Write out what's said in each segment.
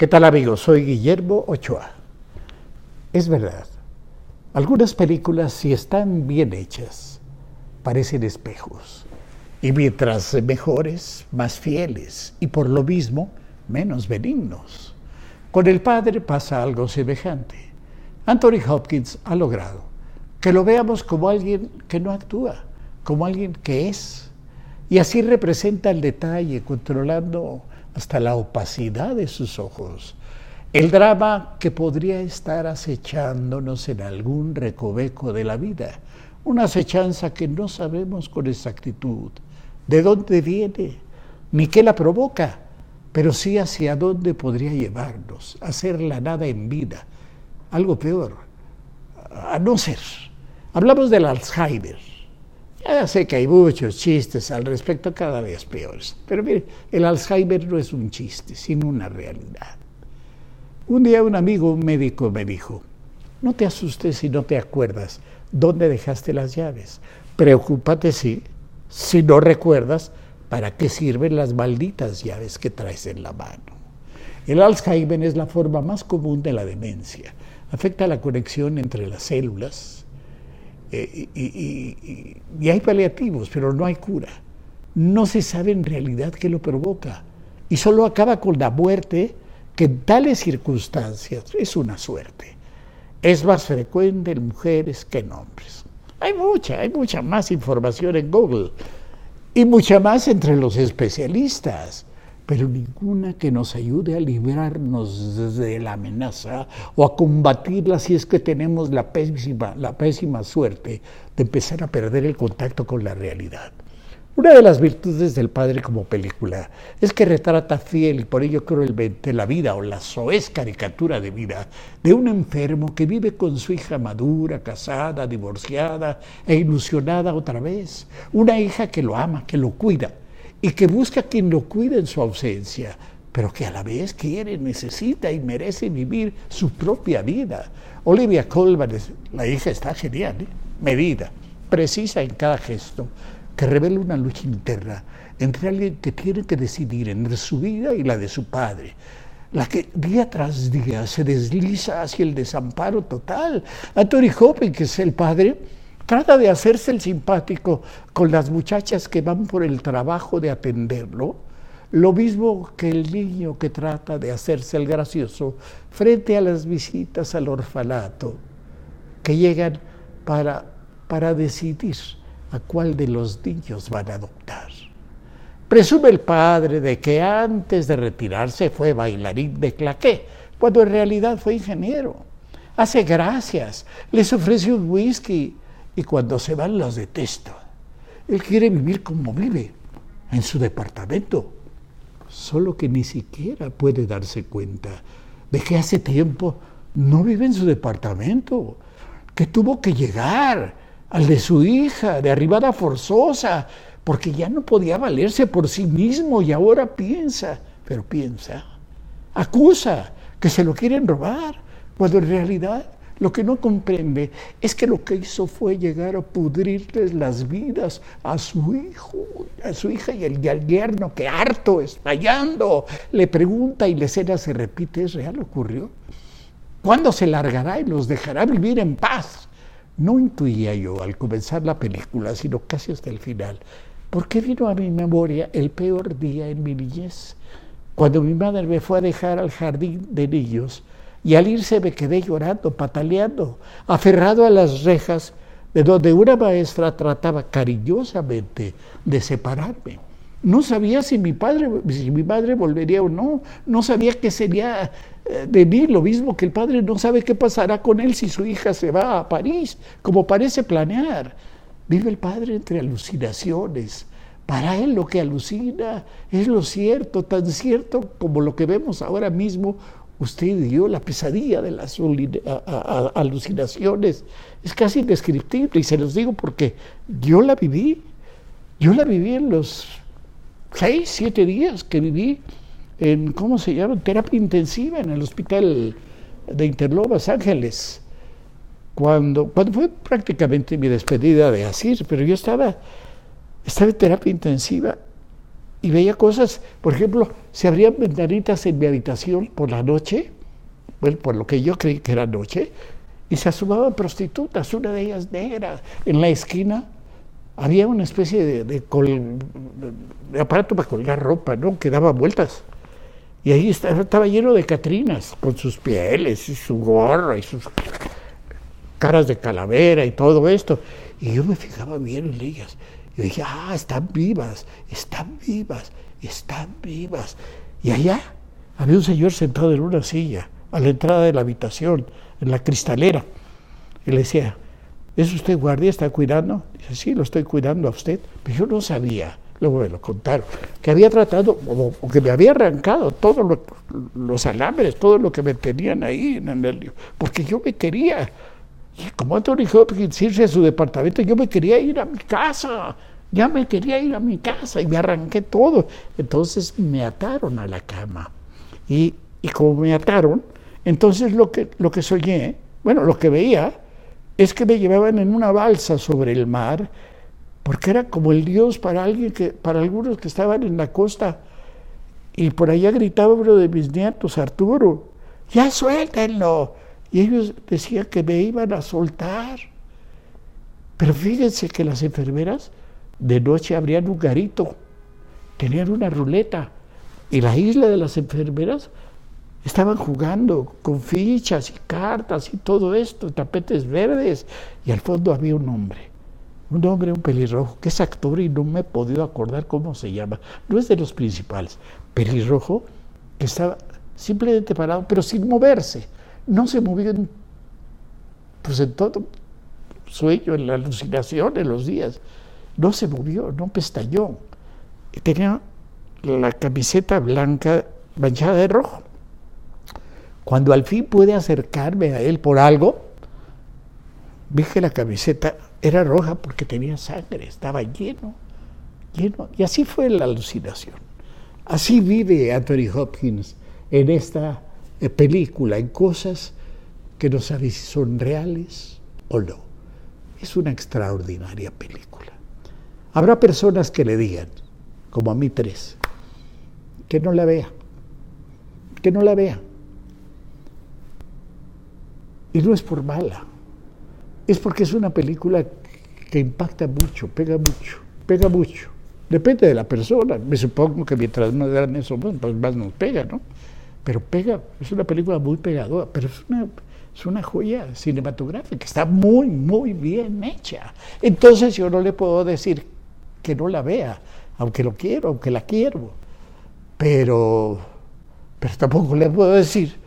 ¿Qué tal amigos? Soy Guillermo Ochoa. Es verdad, algunas películas si están bien hechas parecen espejos y mientras mejores, más fieles y por lo mismo menos benignos. Con el Padre pasa algo semejante. Anthony Hopkins ha logrado que lo veamos como alguien que no actúa, como alguien que es. Y así representa el detalle, controlando hasta la opacidad de sus ojos. El drama que podría estar acechándonos en algún recoveco de la vida, una acechanza que no sabemos con exactitud de dónde viene ni qué la provoca, pero sí hacia dónde podría llevarnos, hacer la nada en vida, algo peor, a no ser. Hablamos del Alzheimer, ya sé que hay muchos chistes al respecto, cada vez peores. Pero mire, el Alzheimer no es un chiste, sino una realidad. Un día un amigo médico me dijo, no te asustes si no te acuerdas dónde dejaste las llaves. Preocúpate si, si no recuerdas para qué sirven las malditas llaves que traes en la mano. El Alzheimer es la forma más común de la demencia. Afecta la conexión entre las células, eh, y, hay paliativos, pero no hay cura. No se sabe en realidad qué lo provoca. Y solo acaba con la muerte, que en tales circunstancias es una suerte. Es más frecuente en mujeres que en hombres. Hay mucha, hay mucha más información en Google y mucha más entre los especialistas pero ninguna que nos ayude a librarnos de la amenaza o a combatirla si es que tenemos la pésima, la pésima suerte de empezar a perder el contacto con la realidad. Una de las virtudes del padre como película es que retrata fiel y por ello cruelmente la vida o la soez caricatura de vida de un enfermo que vive con su hija madura, casada, divorciada e ilusionada otra vez. Una hija que lo ama, que lo cuida, y que busca quien lo cuide en su ausencia, pero que a la vez quiere, necesita y merece vivir su propia vida. Olivia Colman, la hija está genial, ¿eh? medida, precisa en cada gesto, que revela una lucha interna entre alguien que tiene que decidir entre su vida y la de su padre, la que día tras día se desliza hacia el desamparo total. Anthony Hopkins, que es el padre, trata de hacerse el simpático con las muchachas que van por el trabajo de atenderlo, lo mismo que el niño que trata de hacerse el gracioso frente a las visitas al orfanato que llegan para, para decidir a cuál de los niños van a adoptar. Presume el padre de que antes de retirarse fue bailarín de claqué, cuando en realidad fue ingeniero. Hace gracias, les ofrece un whisky y cuando se van los detesto. Él quiere vivir como vive, en su departamento, solo que ni siquiera puede darse cuenta de que hace tiempo no vive en su departamento, que tuvo que llegar al de su hija, de arribada forzosa, porque ya no podía valerse por sí mismo y ahora piensa, pero piensa, acusa que se lo quieren robar, cuando en realidad lo que no comprende es que lo que hizo fue llegar a pudrirles las vidas a su hijo, a su hija y el yerno que harto, estallando, le pregunta y la escena se repite, ¿es real? ¿Ocurrió? ¿Cuándo se largará y los dejará vivir en paz? No intuía yo al comenzar la película, sino casi hasta el final, porque vino a mi memoria el peor día en mi niñez, cuando mi madre me fue a dejar al jardín de niños y al irse me quedé llorando, pataleando, aferrado a las rejas de donde una maestra trataba cariñosamente de separarme. No sabía si mi padre, si mi madre volvería o no. No sabía qué sería eh, de mí, lo mismo que el padre no sabe qué pasará con él si su hija se va a París, como parece planear. Vive el padre entre alucinaciones. Para él lo que alucina es lo cierto, tan cierto como lo que vemos ahora mismo usted dio la pesadilla de las alucinaciones. Es casi indescriptible y se los digo porque yo la viví. Yo la viví en los seis, siete días que viví en, ¿cómo se llama? Terapia intensiva en el hospital de Interlobas Ángeles. Cuando, cuando fue prácticamente mi despedida de Asir, pero yo estaba, estaba en terapia intensiva y veía cosas, por ejemplo, se abrían ventanitas en mi habitación por la noche, bueno, por lo que yo creí que era noche, y se asomaban prostitutas, una de ellas negra, en la esquina había una especie de, de, aparato para colgar ropa, ¿no? Que daba vueltas. Y ahí estaba, estaba, lleno de catrinas, con sus pieles y su gorra y sus caras de calavera y todo esto. Y yo me fijaba bien en ellas. Y dije, ah, están vivas, están vivas, están vivas. Y allá había un señor sentado en una silla, a la entrada de la habitación, en la cristalera. Y le decía, ¿es usted guardia? ¿Está cuidando? Dice, sí, lo estoy cuidando a usted. Pero yo no sabía, luego me lo contaron, que había tratado, o, que me había arrancado todos los alambres, todo lo que me tenían ahí en el porque yo me quería. Y como Anthony Hopkins irse a su departamento, yo me quería ir a mi casa. Ya me quería ir a mi casa y me arranqué todo. Entonces me ataron a la cama. Y, y como me ataron, entonces lo que, lo que soñé, bueno, lo que veía, es que me llevaban en una balsa sobre el mar, porque era como el Dios para alguien que, para algunos que estaban en la costa. Y por allá gritaba uno de mis nietos, Arturo, ya suéltenlo. Y ellos decían que me iban a soltar. Pero fíjense que las enfermeras de noche abrían un garito, tenían una ruleta. Y la isla de las enfermeras Estaban jugando con fichas y cartas y todo esto, tapetes verdes, y al fondo había un hombre, un hombre, un pelirrojo, que es actor y no me he podido acordar cómo se llama, no es de los principales, pelirrojo, que estaba simplemente parado, pero sin moverse, no se movió en, pues en todo sueño, en la alucinación, en los días, no se movió, no pestañó, tenía la camiseta blanca manchada de rojo cuando al fin pude acercarme a él por algo, vi que la camiseta era roja porque tenía sangre, estaba lleno, lleno. Y así fue la alucinación. Así vive Anthony Hopkins en esta eh, película, en cosas que no sabe si son reales o no. Es una extraordinaria película. Habrá personas que le digan, como a mí tres, que no la vea, que no la vea. Y no es por mala, es porque es una película que impacta mucho, pega mucho, pega mucho. Depende de la persona. Me supongo que mientras más grandes somos, pues más nos pega, ¿no? Pero pega, es una película muy pegadora, pero es una, es una joya cinematográfica, está muy, muy bien hecha. Entonces yo no le puedo decir que no la vea, aunque lo quiero, aunque la quiero. Pero, pero tampoco le puedo decir,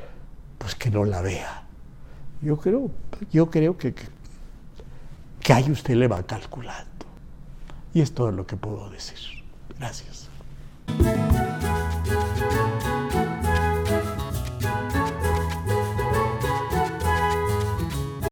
pues que no la vea. Yo creo, yo creo que, que, que ahí usted le va calculando. Y es todo lo que puedo decir. Gracias.